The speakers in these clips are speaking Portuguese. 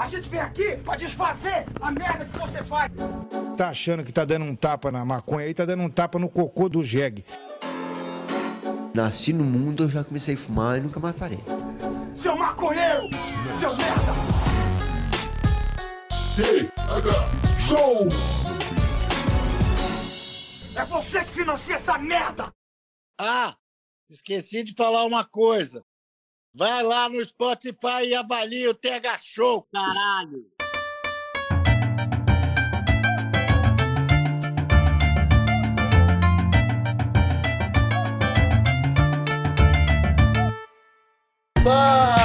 A gente vem aqui pra desfazer a merda que você faz. Tá achando que tá dando um tapa na maconha aí, tá dando um tapa no cocô do jegue. Nasci no mundo, eu já comecei a fumar e nunca mais parei. Seu maconheiro! Seu merda! Show! É você que financia essa merda! Ah, esqueci de falar uma coisa. Vai lá no Spotify e avalia o TH Show, caralho! Fala!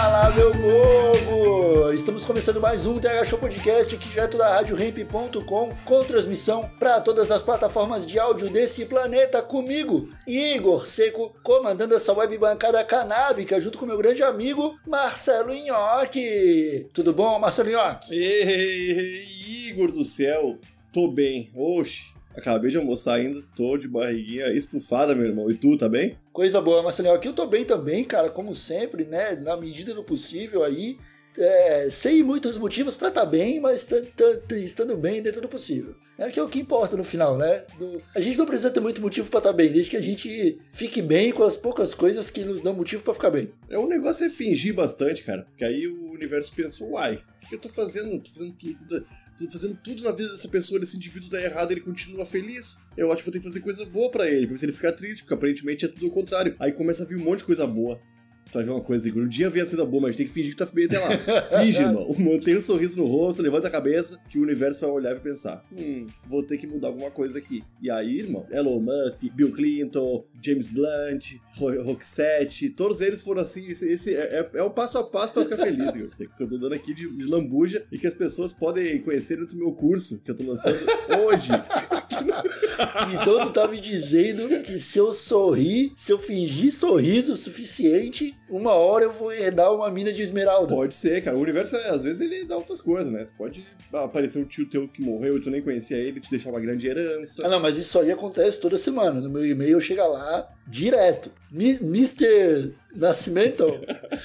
Estamos começando mais um TH Show Podcast aqui direto da RadioRamp.com com transmissão para todas as plataformas de áudio desse planeta comigo, Igor Seco, comandando essa web bancada canábica junto com meu grande amigo Marcelo Nhoque. Tudo bom, Marcelo Nhoque? Ei, Igor do céu, tô bem. Oxe, acabei de almoçar ainda, tô de barriguinha estufada, meu irmão. E tu, tá bem? Coisa boa, Marcelo Nhoque. Eu tô bem também, cara, como sempre, né? Na medida do possível aí. É, sem muitos motivos para estar tá bem, mas t- t- t- estando bem dentro do possível. É que é o que importa no final, né? Do- a gente não precisa ter muito motivo para estar bem, desde que a gente fique bem com as poucas coisas que nos dão motivo para ficar bem. É um negócio é fingir bastante, cara. Porque aí o universo pensou, uai, o que eu tô fazendo? Tô fazendo tudo, tô fazendo tudo na vida dessa pessoa, desse indivíduo dá errado, ele continua feliz. Eu acho que vou ter que fazer coisa boa pra ele, porque se ele ficar triste, porque aparentemente é tudo o contrário. Aí começa a vir um monte de coisa boa. Tu vai ver uma coisa, Igor. Um dia vem as coisas boas, mas tem que fingir que tá bem até lá. Finge, irmão. Mantém um sorriso no rosto, levanta a cabeça, que o universo vai olhar e vai pensar: hum, vou ter que mudar alguma coisa aqui. E aí, irmão, Elon Musk, Bill Clinton, James Blunt, Ro- Roxette, todos eles foram assim. Esse, esse é, é- é um passo a passo pra ficar feliz, Igor. Que eu tô dando aqui de, de lambuja e que as pessoas podem conhecer dentro do meu curso, que eu tô lançando hoje. Então tu tá me dizendo que se eu sorrir, se eu fingir sorriso o suficiente, uma hora eu vou herdar uma mina de esmeralda. Pode ser, cara. O universo, às vezes, ele dá outras coisas, né? Tu pode aparecer um tio teu que morreu e tu nem conhecia ele, te deixar uma grande herança. Ah, não, mas isso aí acontece toda semana. No meu e-mail chega lá direto. Mi- Mr. Nascimento,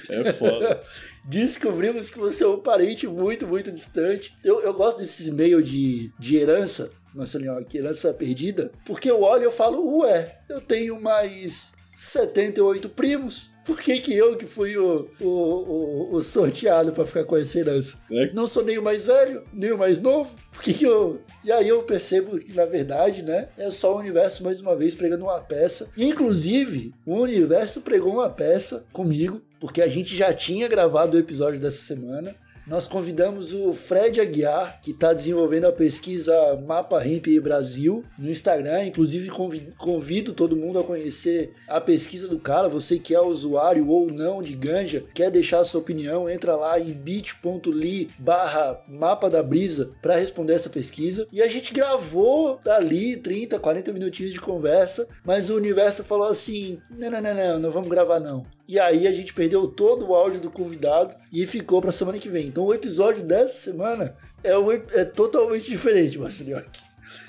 É foda. descobrimos que você é um parente muito, muito distante. Eu, eu gosto desses e-mails de, de herança, Marcelinho, que herança perdida, porque eu olho e eu falo, ué, eu tenho mais 78 primos. Por que, que eu que fui o, o, o, o sorteado pra ficar com essa herança? É. Não sou nem o mais velho, nem o mais novo. Por que, que eu. E aí eu percebo que, na verdade, né? É só o universo mais uma vez pregando uma peça. Inclusive, o universo pregou uma peça comigo, porque a gente já tinha gravado o episódio dessa semana. Nós convidamos o Fred Aguiar, que está desenvolvendo a pesquisa Mapa Hemp Brasil no Instagram. Inclusive, convi- convido todo mundo a conhecer a pesquisa do cara. Você que é usuário ou não de ganja, quer deixar a sua opinião, entra lá em bit.ly barra Mapa da Brisa para responder essa pesquisa. E a gente gravou ali 30, 40 minutinhos de conversa, mas o universo falou assim: não, não, não, não, não vamos gravar não. E aí a gente perdeu todo o áudio do convidado e ficou pra semana que vem. Então o episódio dessa semana é, um é totalmente diferente, Marcelinho.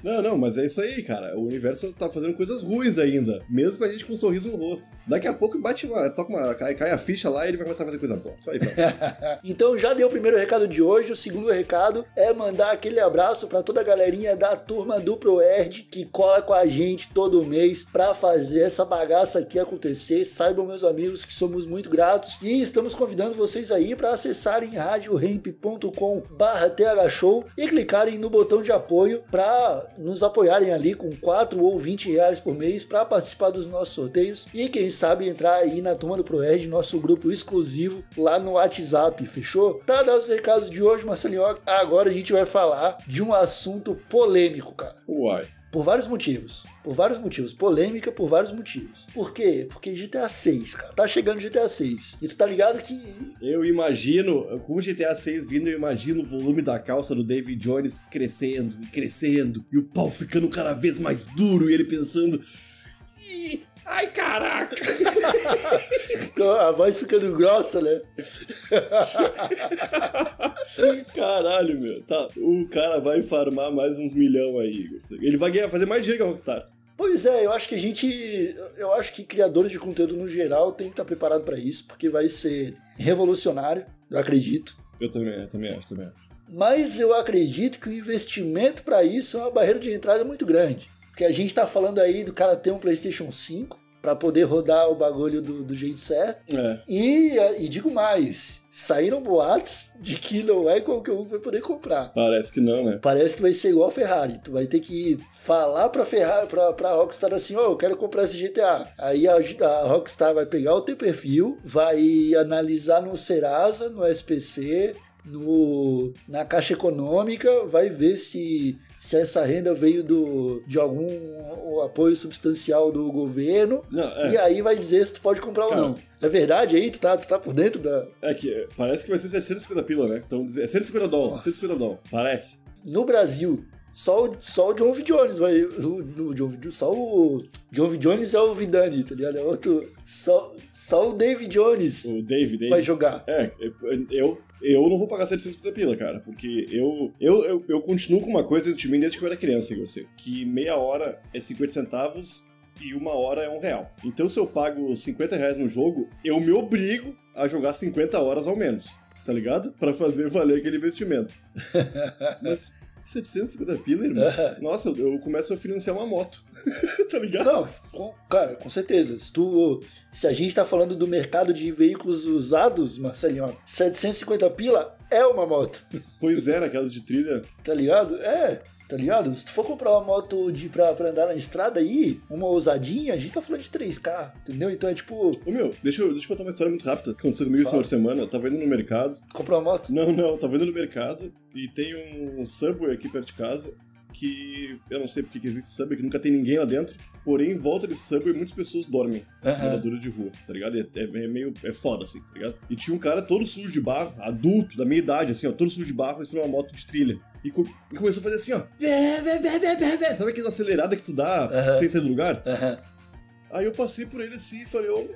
Não, não, mas é isso aí, cara. O universo tá fazendo coisas ruins ainda. Mesmo com a gente com um sorriso no rosto. Daqui a pouco bate uma. Toca uma. Cai, cai a ficha lá e ele vai começar a fazer coisa boa. Vai. Então já deu o primeiro recado de hoje. O segundo recado é mandar aquele abraço pra toda a galerinha da turma do ProErd que cola com a gente todo mês pra fazer essa bagaça aqui acontecer. Saibam, meus amigos, que somos muito gratos e estamos convidando vocês aí para acessarem radioremp.com/thshow e clicarem no botão de apoio para nos apoiarem ali com 4 ou 20 reais por mês para participar dos nossos sorteios e quem sabe entrar aí na turma do ProErd, nosso grupo exclusivo lá no WhatsApp, fechou? Tá dado os recados de hoje, Marcelinho. Agora a gente vai falar de um assunto polêmico, cara. Uai. Por vários motivos. Por vários motivos. Polêmica por vários motivos. Por quê? Porque GTA 6, cara. Tá chegando GTA 6. E tu tá ligado que. Eu imagino, com o GTA 6 vindo, eu imagino o volume da calça do David Jones crescendo e crescendo, e o pau ficando cada vez mais duro, e ele pensando. Ih, ai caraca! A voz ficando grossa, né? Caralho, meu. Tá, o cara vai farmar mais uns milhão aí. Ele vai ganhar, fazer mais dinheiro que a Rockstar. Pois é, eu acho que a gente. Eu acho que criadores de conteúdo no geral tem que estar preparado para isso, porque vai ser revolucionário, eu acredito. Eu também, eu também acho, também acho. Mas eu acredito que o investimento para isso é uma barreira de entrada muito grande. Porque a gente tá falando aí do cara ter um PlayStation 5 para poder rodar o bagulho do, do jeito certo. É. E, e digo mais, saíram boatos de que não é qualquer um que vai poder comprar. Parece que não, né? Parece que vai ser igual a Ferrari. Tu vai ter que falar pra Ferrari, pra, pra Rockstar assim, ó, eu quero comprar esse GTA. Aí a, a Rockstar vai pegar o teu perfil, vai analisar no Serasa, no SPC, no, na Caixa Econômica, vai ver se, se essa renda veio do, de algum apoio substancial do governo. Não, é. E aí vai dizer se tu pode comprar Cara. ou não. É verdade aí? Tu tá, tu tá por dentro da. É que parece que vai ser 750 pila, né? Então, é 150 dólares, Nossa. 150 dólares. Parece. no Brasil, só o, só o John V. Jones vai. O, o John, só o John V. Jones é o Vidani, tá ligado? É outro. Só, só o David Jones O Dave, Dave. vai jogar. É, eu, eu não vou pagar 750 pila, cara, porque eu, eu, eu, eu continuo com uma coisa de mim desde que eu era criança, assim, que meia hora é 50 centavos e uma hora é um real. Então se eu pago 50 reais no jogo, eu me obrigo a jogar 50 horas ao menos, tá ligado? Pra fazer valer aquele investimento. Mas 750 pila, irmão? Nossa, eu, eu começo a financiar uma moto, tá ligado? Não, com- cara, com certeza. Se, tu, se a gente tá falando do mercado de veículos usados, Marcelinho, 750 pila é uma moto, Pois é, naquelas de trilha, tá ligado? É. Tá ligado? Se tu for comprar uma moto de, pra, pra andar na estrada aí, uma ousadinha, a gente tá falando de 3K, entendeu? Então é tipo, Ô meu, deixa eu, deixa eu contar uma história muito rápida que aconteceu comigo esse final de semana. Eu tava indo no mercado. comprar uma moto. Não, não, tava indo no mercado e tem um Subway aqui perto de casa que eu não sei porque que existe Subway, que nunca tem ninguém lá dentro. Porém, em volta desse Subway, muitas pessoas dormem. Moradora de rua, tá ligado? É, é meio. É foda, assim, tá ligado? E tinha um cara todo sujo de barro, adulto, da minha idade, assim, ó, todo sujo de barro, em uma moto de trilha. E, co- e começou a fazer assim, ó. Sabe aquela acelerada que tu dá Aham. sem sair do lugar? Aham. Aí eu passei por ele assim e falei, ô,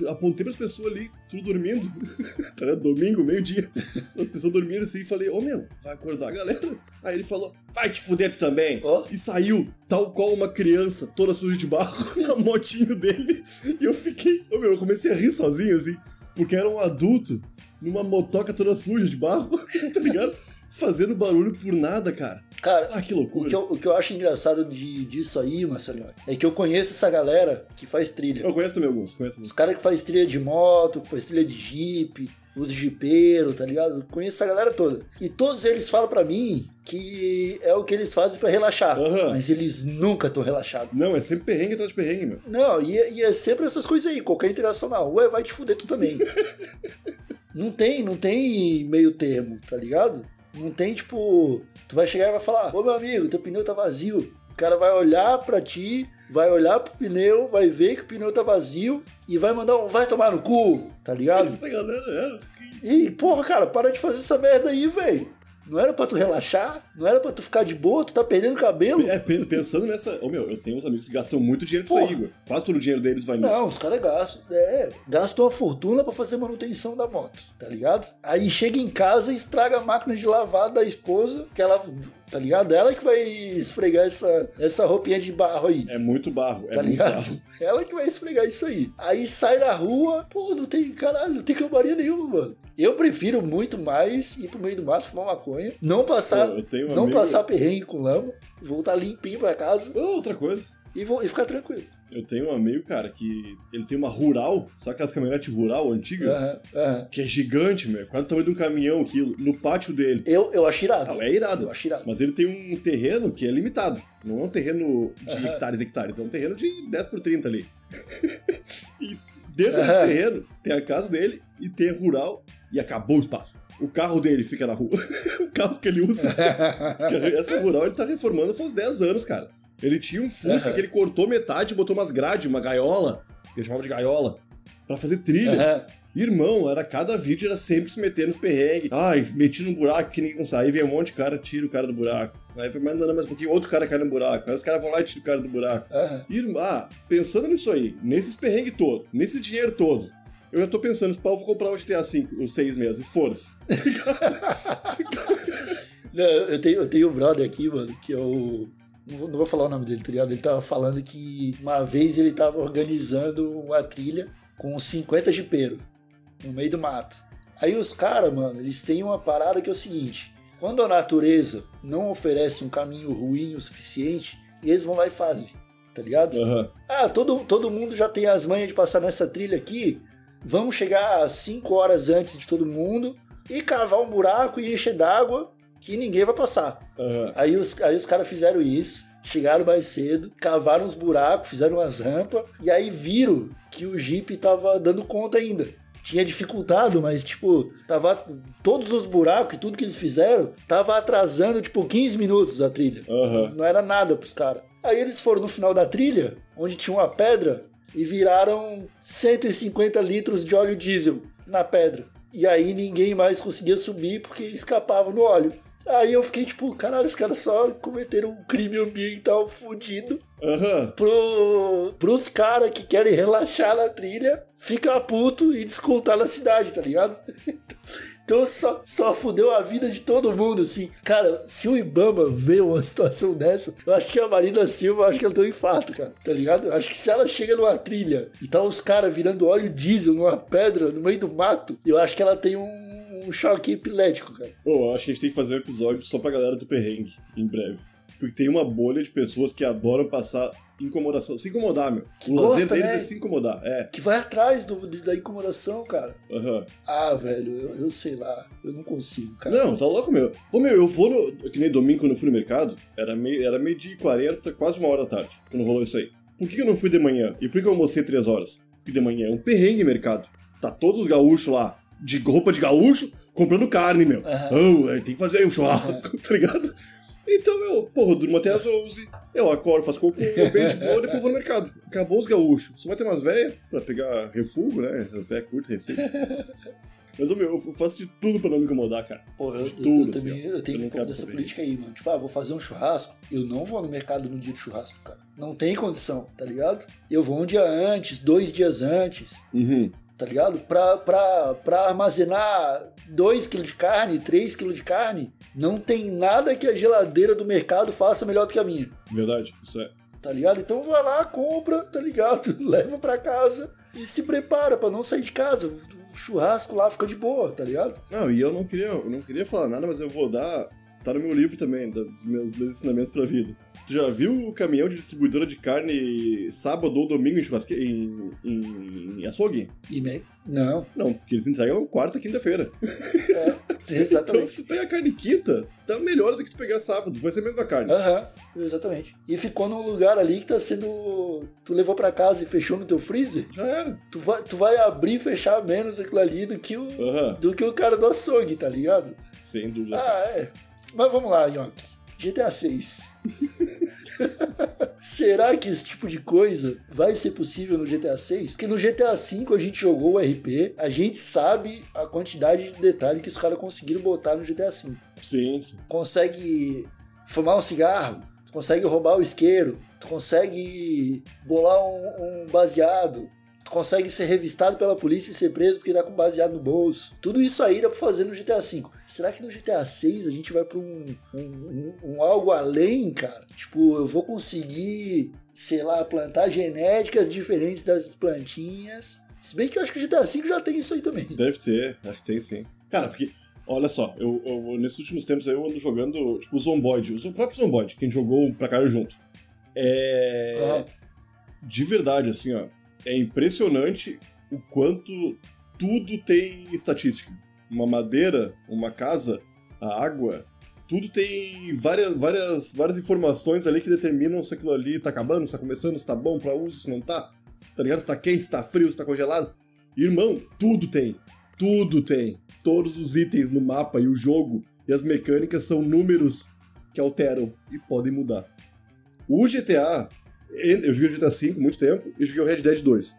eu apontei pras pessoas ali, tudo dormindo. tá ligado? Domingo, meio-dia. As pessoas dormindo assim e falei, ô meu, vai acordar a galera. Aí ele falou, vai te fuder tu também. Ó. E saiu, tal qual uma criança, toda suja de barro, na motinho dele. E eu fiquei, ô meu, eu comecei a rir sozinho assim, porque era um adulto numa motoca toda suja de barro, tá ligado? Fazendo barulho por nada, cara. Cara, Ah, que O loucura. que, eu, o que eu acho engraçado de, disso aí, Marcelinho, é que eu conheço essa galera que faz trilha. Eu conheço também alguns, conheço Os alguns. caras que faz trilha de moto, que faz trilha de jeep, os jipeiros, tá ligado? Eu conheço essa galera toda. E todos eles falam pra mim que é o que eles fazem pra relaxar. Aham. Mas eles nunca estão relaxados. Não, é sempre perrengue atrás de perrengue, meu. Não, e, é- e é sempre essas coisas aí. Qualquer interação na rua vai te fuder tu também. não tem, não tem meio termo, tá ligado? Não tem tipo. Tu vai chegar e vai falar: Ô meu amigo, teu pneu tá vazio. O cara vai olhar pra ti, vai olhar pro pneu, vai ver que o pneu tá vazio e vai mandar um vai tomar no cu, tá ligado? Essa galera era. E, porra, cara, para de fazer essa merda aí, velho. Não era pra tu relaxar? Não era pra tu ficar de boa? Tu tá perdendo cabelo? É, pe- pensando nessa. Ô meu, eu tenho uns amigos que gastam muito dinheiro aí, Igor. Quase todo o dinheiro deles vai nisso. Não, os caras gastam, é, gastam uma fortuna pra fazer manutenção da moto, tá ligado? Aí chega em casa e estraga a máquina de lavar da esposa, que ela, tá ligado? Ela que vai esfregar essa, essa roupinha de barro aí. É muito barro, é Tá muito ligado? barro. Ela que vai esfregar isso aí. Aí sai na rua, pô, não tem, caralho, não tem camaria nenhuma, mano. Eu prefiro muito mais ir pro meio do mato fumar maconha, não passar, eu um não amigo- passar perrengue com lama, voltar limpinho pra casa outra coisa. e, vou, e ficar tranquilo. Eu tenho um amigo, cara, que ele tem uma rural, sabe aquelas caminhonetes rural antiga? Que é gigante, meu. Quase o tamanho de um caminhão aquilo, no pátio dele. Eu, eu acho irado. Ah, é irado. Eu acho irado. Mas ele tem um terreno que é limitado. Não é um terreno de hectares e hectares. É um terreno de 10 por 30 ali. e dentro desse terreno tem a casa dele e tem a rural e acabou o espaço. O carro dele fica na rua. o carro que ele usa. Essa rural ele tá reformando faz 10 anos, cara. Ele tinha um Fusca Aham. que ele cortou metade e botou umas grades, uma gaiola. Que ele chamava de gaiola. Pra fazer trilha. Aham. Irmão, era cada vídeo era sempre se meter nos perrengues. Ai, meti num buraco que ninguém consegue. Aí vem um monte de cara, tira o cara do buraco. Aí vai mandando mais um pouquinho, outro cara cai no buraco. Aí os caras vão lá e tiram o cara do buraco. Irmão, ah, pensando nisso aí, nesses perrengues todo, nesse dinheiro todo, eu já tô pensando, se pau, eu vou comprar o GTA V, o 6 mesmo, força. Não, eu tenho, eu tenho um brother aqui, mano, que eu. Não vou, não vou falar o nome dele, tá ligado? Ele tava falando que uma vez ele tava organizando uma trilha com uns 50 jipeiros no meio do mato. Aí os caras, mano, eles têm uma parada que é o seguinte: quando a natureza não oferece um caminho ruim o suficiente, eles vão lá e fazem, tá ligado? Aham. Ah, todo, todo mundo já tem as manhas de passar nessa trilha aqui. Vamos chegar 5 horas antes de todo mundo e cavar um buraco e encher d'água que ninguém vai passar. Aham. Aí os, aí os caras fizeram isso, chegaram mais cedo, cavaram os buracos, fizeram umas rampas, e aí viram que o Jeep tava dando conta ainda. Tinha dificultado, mas, tipo, tava. Todos os buracos e tudo que eles fizeram tava atrasando, tipo, 15 minutos a trilha. Aham. Não era nada pros caras. Aí eles foram no final da trilha, onde tinha uma pedra, e viraram 150 litros de óleo diesel na pedra. E aí ninguém mais conseguia subir porque escapava no óleo. Aí eu fiquei tipo, caralho, os caras só cometeram um crime ambiental fudido Aham. pro, pros caras que querem relaxar na trilha, ficar puto e descontar na cidade, tá ligado? Então só, só fudeu a vida de todo mundo, assim. Cara, se o Ibama vê uma situação dessa, eu acho que a Marina Silva, eu acho que ela tem um infarto, cara, tá ligado? Acho que se ela chega numa trilha e tá os caras virando óleo diesel numa pedra no meio do mato, eu acho que ela tem um, um choque epilético, cara. Pô, eu acho que a gente tem que fazer um episódio só pra galera do perrengue, em breve. Porque tem uma bolha de pessoas que adoram passar incomodação. Se incomodar, meu. O lazer gosta, deles né? é se incomodar. É. Que vai atrás do, da incomodação, cara. Aham. Ah, velho, eu, eu sei lá, eu não consigo, cara. Não, tá louco, meu. Ô, meu, eu vou no. Que nem domingo quando eu fui no mercado, era meio, era meio dia e 40, quase uma hora da tarde, quando rolou isso aí. Por que eu não fui de manhã? E por que eu almocei três horas? Porque de manhã é um perrengue mercado. Tá todos os gaúchos lá, de roupa de gaúcho, comprando carne, meu. Oh, é, tem que fazer aí um churrasco, tá ligado? Então, eu, porra, eu durmo até as 11, eu acordo, faço cocô, bem de boa, depois vou no mercado. Acabou os gaúchos. Só vai ter umas velhas pra pegar refúgio, né? As velhas curtem refúgio. Mas, meu, eu faço de tudo pra não me incomodar, cara. Porra, eu, de eu- tudo, eu assim, também ó. eu tenho um pouco dessa política aí, mano. Tipo, ah, vou fazer um churrasco. Eu não vou no mercado no dia do churrasco, cara. Não tem condição, tá ligado? Eu vou um dia antes, dois dias antes, Uhum. Tá ligado? Pra, pra, pra armazenar 2 kg de carne, 3 kg de carne, não tem nada que a geladeira do mercado faça melhor do que a minha. Verdade, isso é. Tá ligado? Então vai lá, compra, tá ligado? Leva pra casa e se prepara pra não sair de casa. O churrasco lá fica de boa, tá ligado? Não, e eu não queria, eu não queria falar nada, mas eu vou dar. Tá no meu livro também, dos meus, meus ensinamentos pra vida. Tu já viu o caminhão de distribuidora de carne sábado ou domingo em churrasque... em, em, em açougue? E me... Não, Não, porque eles entregam quarta, quinta-feira. Então, se exatamente. tu pegar carne quinta, tá melhor do que tu pegar sábado, vai ser a mesma carne. Aham, exatamente. E ficou num lugar ali que tá sendo. Tu levou pra casa e fechou no teu freezer. Já era. Tu vai, tu vai abrir e fechar menos aquilo ali do que o, Aham, do que o cara do açougue, tá ligado? sem dúvida. Ah, é. Mas vamos lá, Yonk. GTA 6. Será que esse tipo de coisa vai ser possível no GTA 6? Porque no GTA 5 a gente jogou o RP, a gente sabe a quantidade de detalhe que os caras conseguiram botar no GTA 5 Sim, sim. consegue fumar um cigarro, tu consegue roubar o isqueiro, tu consegue bolar um, um baseado, consegue ser revistado pela polícia e ser preso porque tá com baseado no bolso. Tudo isso aí dá pra fazer no GTA V. Será que no GTA 6 a gente vai pra um, um, um- um algo além, cara? Tipo, eu vou conseguir, sei lá, plantar genéticas diferentes das plantinhas. Se bem que eu acho que o GTA V já tem isso aí também. Deve ter, acho que tem sim. Cara, porque, olha só, eu, eu- nesses últimos tempos aí eu ando jogando, tipo, o Zomboid, o próprio Zomboid, que a gente jogou pra caralho junto. É. Aham. De verdade, assim, ó. É impressionante o quanto tudo tem estatística. Uma madeira, uma casa, a água, tudo tem várias, várias, várias informações ali que determinam se aquilo ali tá acabando, se tá começando, se tá bom pra uso, se não tá, tá ligado? Se tá quente, se tá frio, se tá congelado. Irmão, tudo tem. Tudo tem. Todos os itens no mapa e o jogo e as mecânicas são números que alteram e podem mudar. O GTA, eu joguei o GTA V há muito tempo e joguei o Red Dead 2.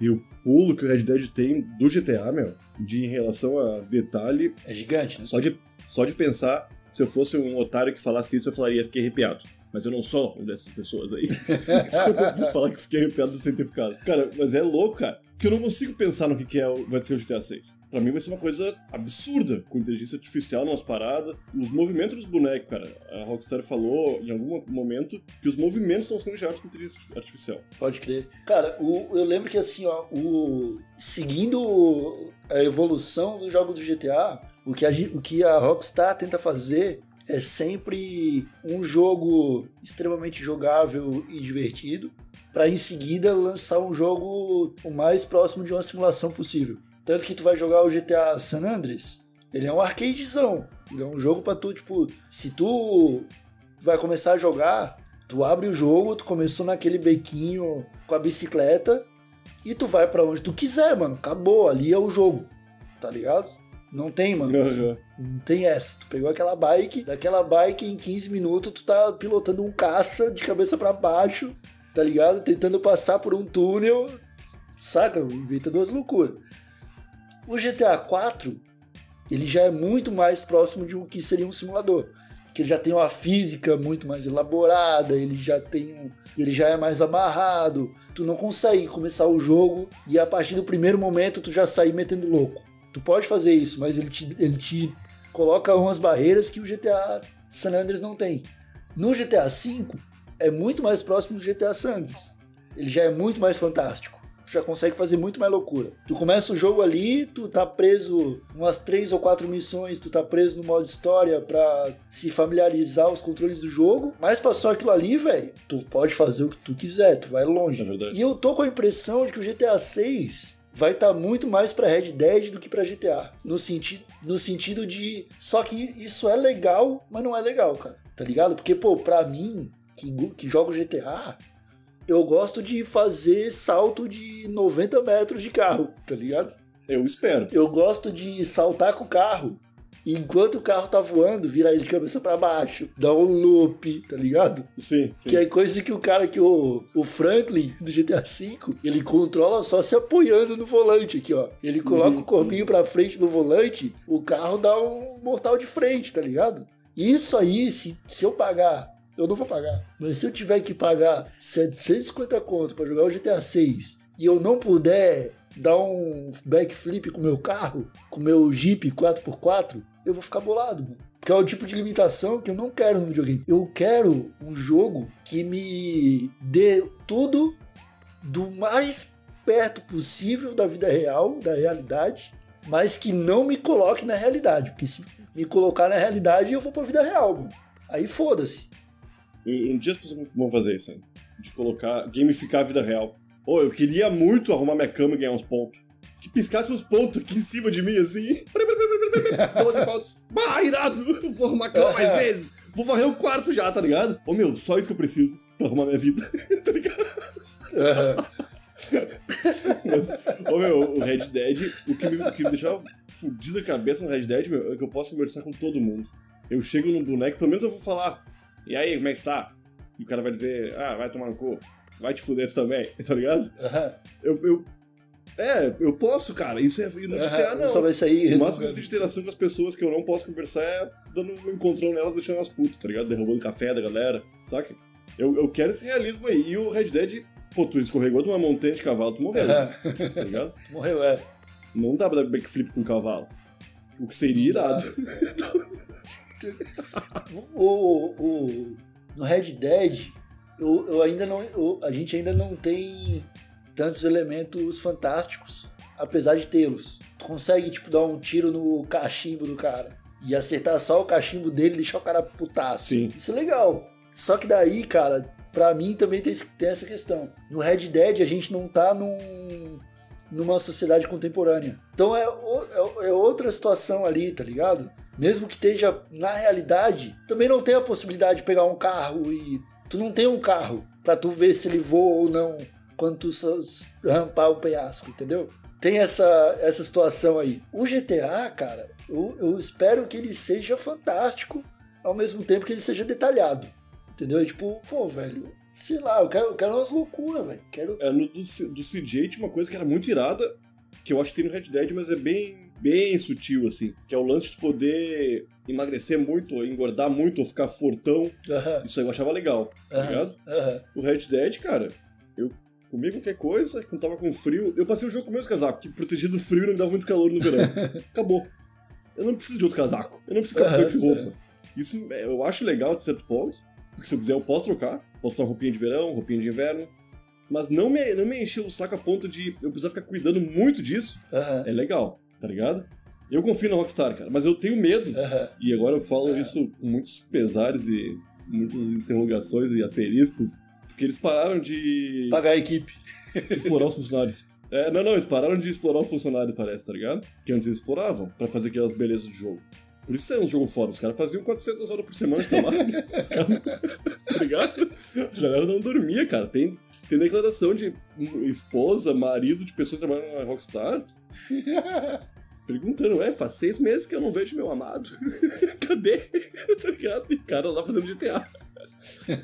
E o pulo que o Red Dead tem do GTA, meu, de em relação a detalhe, É gigante, né? só de, só de pensar, se eu fosse um otário que falasse isso, eu falaria, fiquei arrepiado. Mas eu não sou um dessas pessoas aí. então eu vou falar que fiquei arrepiado sem ter ficado. Cara, mas é louco, cara. Porque eu não consigo pensar no que, que é, o- vai ser o GTA 6. Pra mim vai ser uma coisa absurda com inteligência artificial nas paradas. Os movimentos dos bonecos, cara. A Rockstar falou em algum momento que os movimentos estão sendo gerados com inteligência artificial. Pode crer. Cara, o, eu lembro que assim, ó, o, seguindo a evolução dos jogos do GTA, o que, a, o que a Rockstar tenta fazer é sempre um jogo extremamente jogável e divertido, para em seguida lançar um jogo o mais próximo de uma simulação possível. Tanto que tu vai jogar o GTA San Andreas, ele é um arcadezão. Ele é um jogo para tu, tipo, se tu vai começar a jogar, tu abre o jogo, tu começou naquele bequinho com a bicicleta e tu vai para onde tu quiser, mano. Acabou, ali é o jogo. Tá ligado? Não tem, mano. Uhum. Não tem essa. Tu pegou aquela bike, daquela bike em 15 minutos tu tá pilotando um caça de cabeça para baixo, tá ligado? Tentando passar por um túnel, saca? Inventa duas loucuras. O GTA 4, ele já é muito mais próximo de o que seria um simulador. Que ele já tem uma física muito mais elaborada, ele já tem um, ele já é mais amarrado. Tu não consegue começar o jogo e a partir do primeiro momento tu já sair metendo louco. Tu pode fazer isso, mas ele te, ele te coloca umas barreiras que o GTA San Andreas não tem. No GTA V é muito mais próximo do GTA San Andreas. Ele já é muito mais fantástico já consegue fazer muito mais loucura. Tu começa o jogo ali, tu tá preso umas três ou quatro missões, tu tá preso no modo história pra se familiarizar os controles do jogo, mas passou aquilo ali, velho, tu pode fazer o que tu quiser, tu vai longe. É verdade. E eu tô com a impressão de que o GTA 6 vai estar tá muito mais para Red Dead do que para GTA, no sentido no sentido de só que isso é legal, mas não é legal, cara. Tá ligado? Porque pô, para mim que que joga GTA, eu gosto de fazer salto de 90 metros de carro, tá ligado? Eu espero. Eu gosto de saltar com o carro. E enquanto o carro tá voando, virar ele de cabeça para baixo, dar um loop, tá ligado? Sim, sim. Que é coisa que o cara que o, o Franklin do GTA V, ele controla só se apoiando no volante aqui, ó. Ele coloca uhum. o corpinho pra frente do volante, o carro dá um mortal de frente, tá ligado? Isso aí, se, se eu pagar eu não vou pagar. Mas se eu tiver que pagar 750 conto para jogar o GTA 6 e eu não puder dar um backflip com meu carro, com meu Jeep 4x4, eu vou ficar bolado, mano. Porque é o tipo de limitação que eu não quero no videogame. Eu quero um jogo que me dê tudo do mais perto possível da vida real, da realidade, mas que não me coloque na realidade. Porque se me colocar na realidade, eu vou pra vida real, mano. Aí foda-se. Um dia as pessoas vão fazer isso, hein? de colocar, gamificar a vida real. Ô, oh, eu queria muito arrumar minha cama e ganhar uns pontos. Que piscasse uns pontos aqui em cima de mim, assim. 12 pontos. Bah, irado! Vou arrumar cama mais vezes. Vou varrer o quarto já, tá ligado? Ô, oh, meu, só isso que eu preciso pra arrumar minha vida, tá ligado? Mas, ô meu, o Red Dead, o que me, o que me deixava fudido a cabeça no Red Dead, meu, é que eu posso conversar com todo mundo. Eu chego num boneco, pelo menos eu vou falar, e aí, como é que tá? E o cara vai dizer, ah, vai tomar no cu. Vai te fuder tu também, tá ligado? Uhum. Eu, eu, É, eu posso, cara. Isso é. No GTA, não. Só vai sair. O máximo de interação com as pessoas que eu não posso conversar é dando um encontrão nelas, deixando elas putas, tá ligado? Derrubando café da galera, saca? Eu, eu quero esse realismo aí. E o Red Dead, pô, tu escorregou de uma montanha de cavalo, tu morreu. Uhum. Tá ligado? Morreu, é. Não dá pra dar backflip com um cavalo. O que seria irado. o, o, no Red Dead, eu, eu ainda não, eu, a gente ainda não tem tantos elementos fantásticos, apesar de tê-los. Tu consegue, tipo, dar um tiro no cachimbo do cara e acertar só o cachimbo dele e deixar o cara putaço. Sim. Isso é legal. Só que daí, cara, pra mim também tem, tem essa questão. No Red Dead a gente não tá num, numa sociedade contemporânea. Então é, é, é outra situação ali, tá ligado? Mesmo que esteja na realidade, também não tem a possibilidade de pegar um carro e tu não tem um carro para tu ver se ele voa ou não quando tu rampar o penhasco, entendeu? Tem essa, essa situação aí. O GTA, cara, eu, eu espero que ele seja fantástico ao mesmo tempo que ele seja detalhado. Entendeu? E, tipo, pô, velho, sei lá, eu quero, eu quero umas loucuras, velho. Quero... É, no do, do CJ tinha uma coisa que era muito irada, que eu acho que tem no Red Dead, mas é bem bem sutil, assim. Que é o lance de poder emagrecer muito, ou engordar muito, ou ficar fortão. Isso aí eu achava legal, tá ligado? O Red Dead, cara, eu comia qualquer coisa, quando tava com frio. Eu passei o jogo com meus casacos, que protegia do frio e não me dava muito calor no verão. Acabou. Eu não preciso de outro casaco. Eu não preciso ficar trocando de roupa. Isso é, eu acho legal até certo ponto, porque se eu quiser eu posso trocar. Posso botar roupinha de verão, roupinha de inverno. Mas não me, não me encheu o saco a ponto de eu precisar ficar cuidando muito disso. Aham. É legal, tá ligado? Eu confio na Rockstar, cara, mas eu tenho medo. E agora eu falo isso com muitos pesares e muitas interrogações e asteriscos, porque eles pararam de Pagar a equipe. explorar os funcionários. É, não, não, eles pararam de explorar os funcionários, parece, tá ligado? Que antes eles exploravam pra fazer aquelas belezas do jogo. Por isso é um jogo foda. Os caras faziam 400 horas por semana de trabalho. Os caras, tá ligado? A galera não dormia, cara. Tem, tem declaração de esposa, marido de pessoas que trabalham na Rockstar perguntando, é, faz seis meses que eu não vejo meu amado. Cadê? tá ligado? E o cara lá fazendo GTA.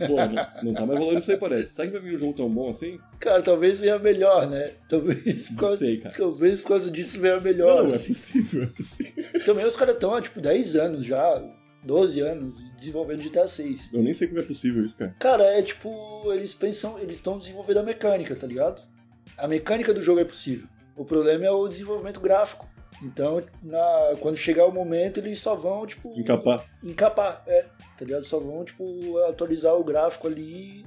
Pô, não, não tá mais rolando isso aí, parece. Será que vai vir um jogo tão bom assim? Cara, talvez venha melhor, né? Talvez por causa, sei, cara. Talvez por causa disso venha melhor. Não, não, é assim. possível, é possível. Também os caras estão há, tipo, 10 anos já, 12 anos, desenvolvendo GTA 6. Eu nem sei como é possível isso, cara. Cara, é tipo, eles pensam, eles estão desenvolvendo a mecânica, tá ligado? A mecânica do jogo é possível. O problema é o desenvolvimento gráfico. Então, na- quando chegar o momento, eles só vão, tipo. Encapar. Encapar, é. Tá ligado? Só vão, tipo, atualizar o gráfico ali,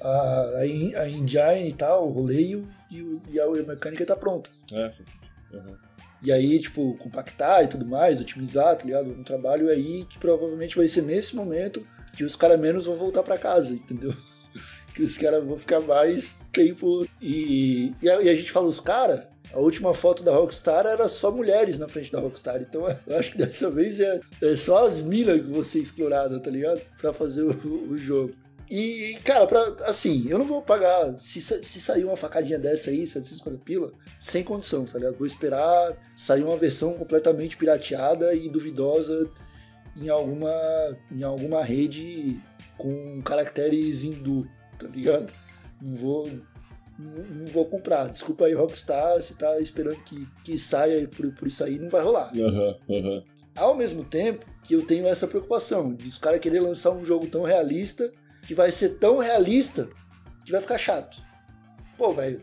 a, a, en- a engine e tal, o rolê e, e a mecânica tá pronta. É, faz. Uhum. E aí, tipo, compactar e tudo mais, otimizar, tá ligado? Um trabalho aí que provavelmente vai ser nesse momento que os caras menos vão voltar pra casa, entendeu? Que os caras vão ficar mais tempo. E, e, a, e a gente fala, os caras, a última foto da Rockstar era só mulheres na frente da Rockstar. Então eu acho que dessa vez é, é só as minas que vão ser exploradas, tá ligado? Pra fazer o, o jogo. E, cara, pra, assim, eu não vou pagar. Se, se sair uma facadinha dessa aí, 750 pila, sem condição, tá ligado? Vou esperar sair uma versão completamente pirateada e duvidosa em alguma, em alguma rede com caracteres hindu, tá ligado? Não vou. Não, vou comprar. Desculpa aí, Rockstar, se tá esperando que, que saia por, por isso aí, não vai rolar. Aham, aham. Ao mesmo tempo que eu tenho essa preocupação de os caras querer lançar um jogo tão realista que vai ser tão realista que vai ficar chato. Pô, velho,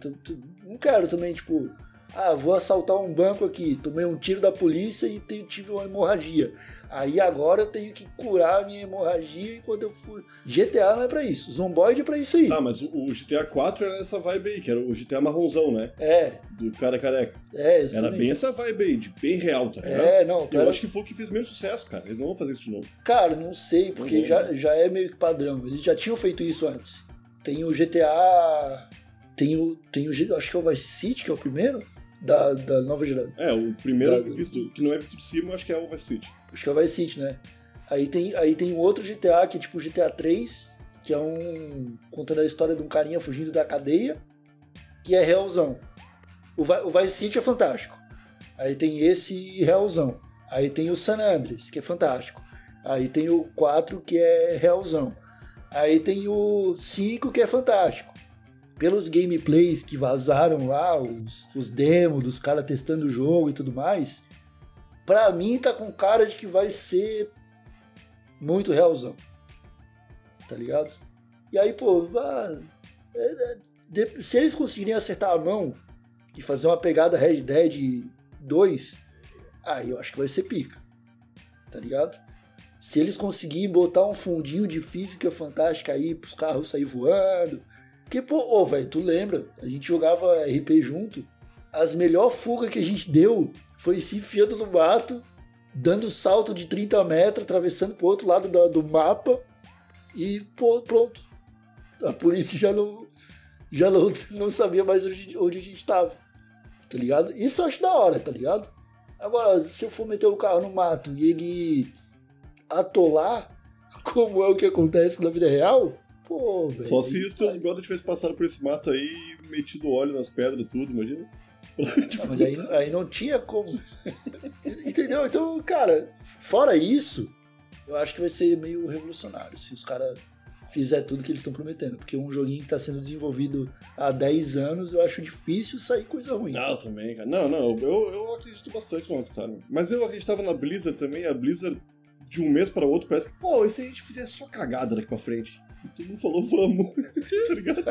não quero também, tipo, ah, vou assaltar um banco aqui, tomei um tiro da polícia e tive uma hemorragia. Aí agora eu tenho que curar a minha hemorragia enquanto eu fui. GTA não é pra isso. Zomboid é pra isso aí. Tá, mas o, GTA 4 era essa vibe aí, que era o GTA marronzão, né? É, Do cara careca. é, Era exatamente. bem essa vibe aí, de bem real, tá ligado? É, não, Eu cara, acho que foi o que fez menos sucesso, cara. Eles não vão fazer isso de novo. Cara, não sei, porque Uhum. já, já é meio que padrão. Eles já tinham feito isso antes. Tem o GTA. Tem o. Tem o acho que é o Vice City, que é o primeiro. Da, da nova geração. É, o primeiro Tá. visto, que não é visto de cima, eu acho que é o Vice City. Que é Vice City, né? Aí tem, aí tem outro GTA, que é tipo GTA 3, que é um. contando a história de um carinha fugindo da cadeia, que é realzão. O, o Vice City é fantástico. Aí tem esse realzão. Aí tem o San Andreas, que é fantástico. Aí tem o 4, que é realzão. Aí tem o 5, que é fantástico. Pelos gameplays que vazaram lá, os, os demos dos caras testando o jogo e tudo mais, pra mim tá com cara de que vai ser muito realzão. Tá ligado? E aí, pô, ah, é- é- se eles conseguirem acertar a mão e fazer uma pegada Red Dead 2, aí eu acho que vai ser pica. Tá ligado? Se eles conseguirem botar um fundinho de física fantástica aí pros carros sair voando. Porque, pô, ô, velho, tu lembra? A gente jogava RP junto. As melhor fuga que a gente deu foi se enfiando no mato, dando salto de 30 metros, atravessando pro outro lado da- do mapa e, pô, pronto. A polícia já não, já não, não sabia mais onde, onde a gente tava. Tá ligado? Isso eu acho da hora, tá ligado? Agora, se eu for meter o carro no mato e ele atolar, como é o que acontece na vida real, pô, velho. Só se os teus brothers tivessem passado por esse mato aí e metido óleo nas pedras e tudo, imagina. Não, mas aí, aí não tinha como. Entendeu? Então, cara, fora isso, eu acho que vai ser meio revolucionário se os caras fizer tudo que eles estão prometendo. Porque um joguinho que está sendo desenvolvido há 10 anos, eu acho difícil sair coisa ruim. Não, também, cara. Não, não, eu, eu acredito bastante no Rockstar. né? Mas eu acreditava na Blizzard também. A Blizzard de um mês para outro, parece que, pô, e se a gente fizer só cagada daqui pra frente? E todo mundo falou, vamos, tá ligado?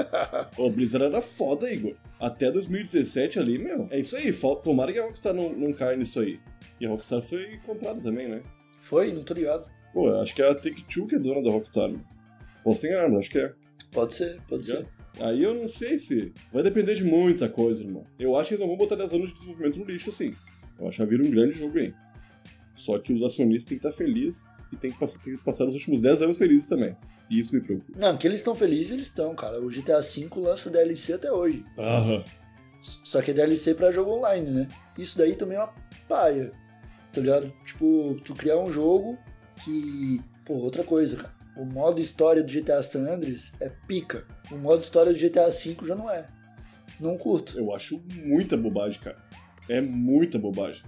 O Blizzard era foda, Igor. Até 2017 ali, meu. É isso aí, falta, tomara que a Rockstar não, não caia nisso aí. E a Rockstar foi comprada também, né? Foi? Não tô ligado. Pô, acho que é a Take-Two que é dona da Rockstar. Né? Posso ter enganado, acho que é. Pode ser, pode Já? ser. Aí eu não sei se. Vai depender de muita coisa, irmão. Eu acho que eles não vão botar 10 anos de desenvolvimento no lixo assim. Eu acho que vai vir um grande jogo aí. Só que os acionistas têm que estar felizes e tem que, passar, tem que passar os últimos 10 anos felizes também. E isso me preocupa. Não, que eles estão felizes, eles estão, cara. O GTA V lança DLC até hoje. Aham. Só que é DLC pra jogo online, né? Isso daí também é uma paia, tá ligado? Tipo, tu criar um jogo que. Pô, outra coisa, cara. O modo história do GTA San Andreas é pica. O modo história do GTA V já não é. Não curto. Eu acho muita bobagem, cara. É muita bobagem.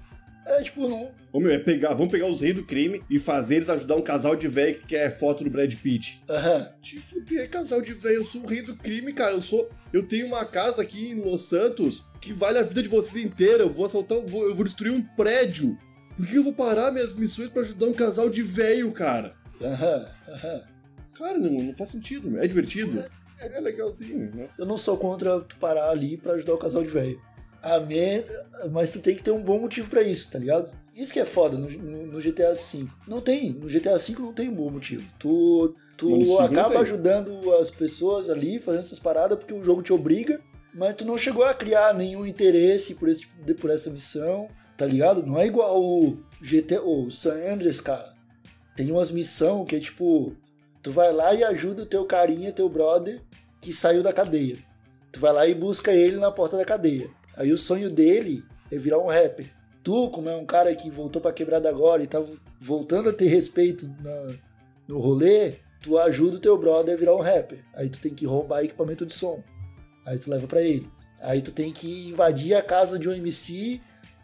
É tipo, não. Ô meu, é pegar, vamos pegar os reis do crime e fazer eles ajudar um casal de velho que quer foto do Brad Pitt. Aham. Te fuder, casal de velho, eu sou o rei do crime, cara. Eu sou. Eu tenho uma casa aqui em Los Santos que vale a vida de vocês inteira. Eu vou assaltar, eu vou, eu vou destruir um prédio. Por que eu vou parar minhas missões pra ajudar um casal de velho, cara? Aham. Aham. Cara, não, não faz sentido. É divertido. É legalzinho. Nossa. Eu não sou contra tu parar ali pra ajudar o casal de velho. A me... Mas tu tem que ter um bom motivo pra isso, tá ligado? Isso que é foda no, no- GTA V. Não tem. No GTA V não tem um bom motivo. Tu, tu acaba ajudando as pessoas ali, fazendo essas paradas, porque o jogo te obriga, mas tu não chegou a criar nenhum interesse por, esse, tipo por essa missão, tá ligado? Não é igual o GTA, o San Andreas, cara. Tem umas missões que é tipo, tu vai lá e ajuda o teu carinha, teu brother, que saiu da cadeia. Tu vai lá e busca ele na porta da cadeia. Aí o sonho dele é virar um rapper. Tu, como é um cara que voltou pra quebrada agora e tá voltando a ter respeito na- no rolê, tu ajuda o teu brother a virar um rapper. Aí tu tem que roubar equipamento de som. Aí tu leva pra ele. Aí tu tem que invadir a casa de um MC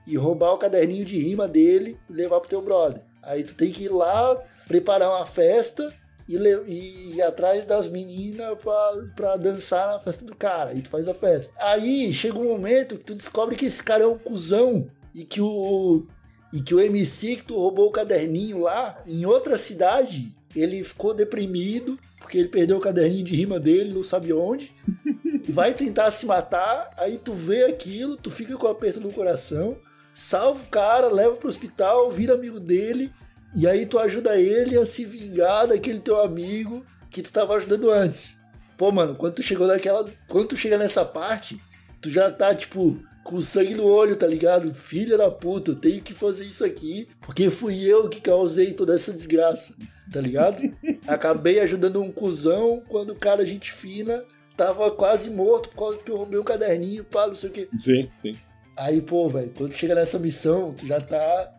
e roubar o caderninho de rima dele e levar pro teu brother. Aí tu tem que ir lá, preparar uma festa e, e ir atrás das meninas pra, pra dançar na festa do cara. Aí tu faz a festa. Aí chega um momento que tu descobre que esse cara é um cuzão e que o. E que o MC que tu roubou o caderninho lá, em outra cidade, ele ficou deprimido, porque ele perdeu o caderninho de rima dele, não sabe onde. vai tentar se matar, aí tu vê aquilo, tu fica com o aperto no coração, salva o cara, leva pro hospital, vira amigo dele, e aí tu ajuda ele a se vingar daquele teu amigo que tu tava ajudando antes. Pô, mano, quando tu chegou naquela. Quando tu chega nessa parte, tu já tá, tipo, com sangue no olho, tá ligado? Filha da puta, eu tenho que fazer isso aqui, porque fui eu que causei toda essa desgraça, tá ligado? Acabei ajudando um cuzão quando o cara, gente fina, tava quase morto por causa que eu roubei um caderninho, pá, não sei o quê. Sim, sim. Aí, pô, velho, quando chega nessa missão, tu já tá.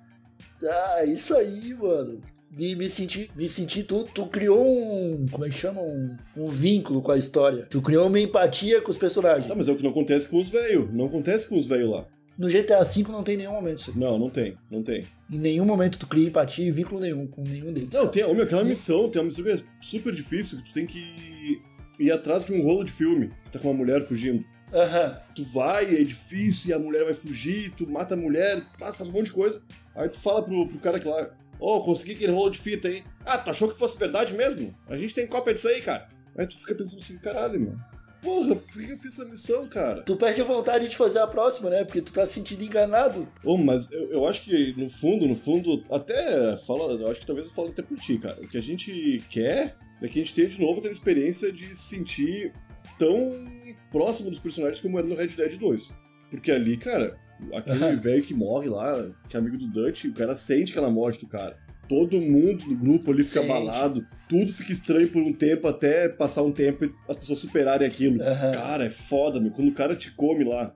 Ah, isso aí, mano. Me, me senti, me senti tu, tu criou um. Como é que chama? Um, um vínculo com a história. Tu criou uma empatia com os personagens. Tá, mas é o que não acontece com os velhos. Não acontece com os velhos lá. No GTA V não tem nenhum momento isso. Não, não tem. Não tem. Em nenhum momento tu cria empatia e vínculo nenhum com nenhum deles. Não, tem, meu, aquela missão, tem uma missão que é super difícil, que tu tem que ir atrás de um rolo de filme, que tá com uma mulher fugindo. Aham. Tu vai, é difícil, e a mulher vai fugir, tu mata a mulher, tu faz um monte de coisa. Aí tu fala pro, pro cara que lá, ô, consegui aquele rolo de fita aí. Ah, tu achou que fosse verdade mesmo? A gente tem cópia disso aí, cara. Aí tu fica pensando assim, caralho, mano. Porra, por que eu fiz essa missão, cara? Tu perde a vontade de fazer a próxima, né? Porque tu tá se sentindo enganado. Ô, mas eu, eu acho que no fundo, no fundo, até fala, eu acho que talvez eu fale até por ti, cara. O que a gente quer é que a gente tenha de novo aquela experiência de se sentir tão próximo dos personagens como era no Red Dead 2. Porque ali, cara, aquele velho que morre lá, que é amigo do Dutch, o cara sente aquela morte do cara. Todo mundo do grupo ali fica Sente. abalado, tudo fica estranho por um tempo até passar um tempo e as pessoas superarem aquilo. Aham. Cara, é foda, meu. Quando o cara te come lá,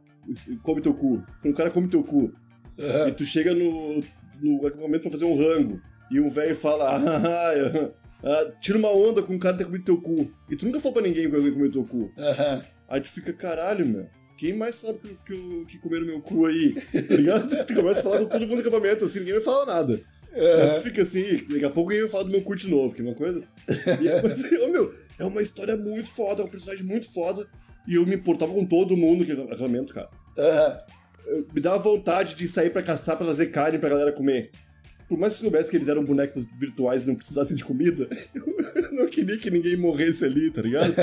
come teu cu. Quando o cara come teu cu, e tu chega no, no acampamento pra fazer um rango, e um velho fala, ah, ah, tira uma onda com o cara ter comido teu cu. E tu nunca falou pra ninguém que alguém comeu teu cu. Aham. Aí tu fica, caralho, meu. Quem mais sabe que, que, eu- que comeram meu cu aí? Tá ligado? Tu começa a falar com todo mundo no acampamento, assim, ninguém vai falar nada. Aí tu fica assim, daqui a pouco vai falar do meu cu de novo, que é uma coisa. E, mas, ô, meu, é uma história muito foda, é um personagem muito foda. E eu me importava com todo mundo que no acampamento, cara Aham. me dá vontade de sair pra caçar pra trazer carne pra galera comer. por mais que eu soubesse que eles eram bonecos virtuais e não precisassem de comida, eu não queria que ninguém morresse ali, tá ligado?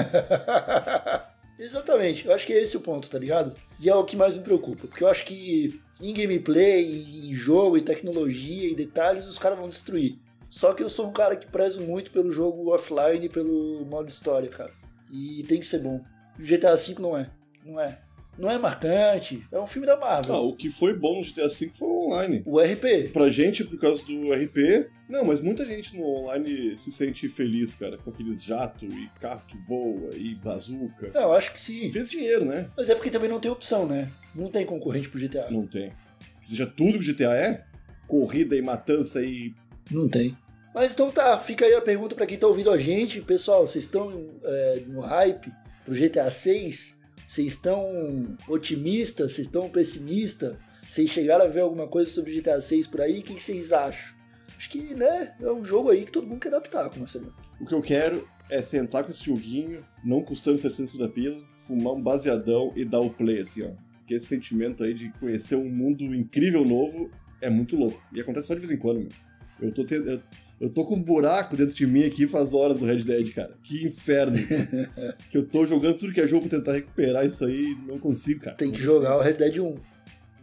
Exatamente, eu acho que é esse o ponto, tá ligado? E é o que mais me preocupa, porque eu acho que em gameplay, em jogo, em tecnologia, em detalhes, os caras vão destruir. Só que eu sou um cara que prezo muito pelo jogo offline, pelo modo história, cara. E tem que ser bom. O GTA V não é. Não é. Não é marcante. É um filme da Marvel. Ah, o que foi bom no GTA V foi o online. O RP. Pra gente, por causa do RP, não, mas muita gente no online se sente feliz, cara, com aqueles jato e carro que voa e bazuca. Não, eu acho que sim. Fez dinheiro, né? Mas é porque também não tem opção, né? Não tem concorrente pro GTA. Não tem. Que seja tudo que o GTA é, corrida e matança e. Não tem. Mas então tá, fica aí a pergunta pra quem tá ouvindo a gente. Pessoal, vocês estão é, no hype pro GTA 6? Vocês estão otimistas? Vocês estão pessimistas? Vocês chegaram a ver alguma coisa sobre GTA 6 por aí? O que vocês acham? Acho que, né, é um jogo aí que todo mundo quer adaptar, você O que eu quero é sentar com esse joguinho, não custando 750 pila, fumar um baseadão e dar o play, assim, ó. Porque esse sentimento aí de conhecer um mundo incrível novo é muito louco. E acontece só de vez em quando, meu. Eu tô, te... eu... eu tô com um buraco dentro de mim aqui faz horas do Red Dead, cara. Que inferno. que eu tô jogando tudo que é jogo pra tentar recuperar isso aí e não consigo, cara. Tem que jogar o Red Dead 1.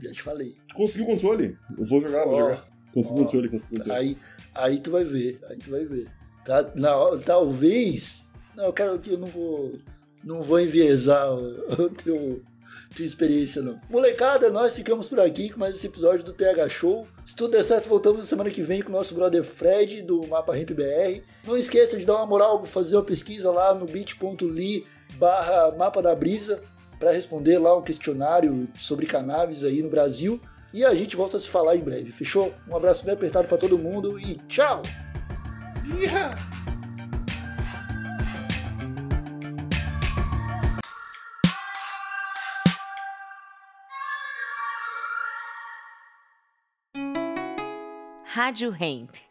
Já te falei. Consegui o controle. Eu vou jogar, vou jogar. Consegui o ó. controle, consegui o controle. Aí, aí tu vai ver, aí tu vai ver. Tá, na, talvez. Não, eu quero que eu não vou. Não vou enviesar o, o teu, tua experiência, não. Molecada, nós ficamos por aqui com mais esse episódio do TH Show. Se tudo der certo, voltamos na semana que vem com o nosso brother Fred, do Mapa Ramp BR. Não esqueça de dar uma moral, fazer uma pesquisa lá no bit.ly barra Mapa da Brisa para responder lá um questionário sobre cannabis aí no Brasil. E a gente volta a se falar em breve, fechou? Um abraço bem apertado para todo mundo e tchau! Rádio Hemp.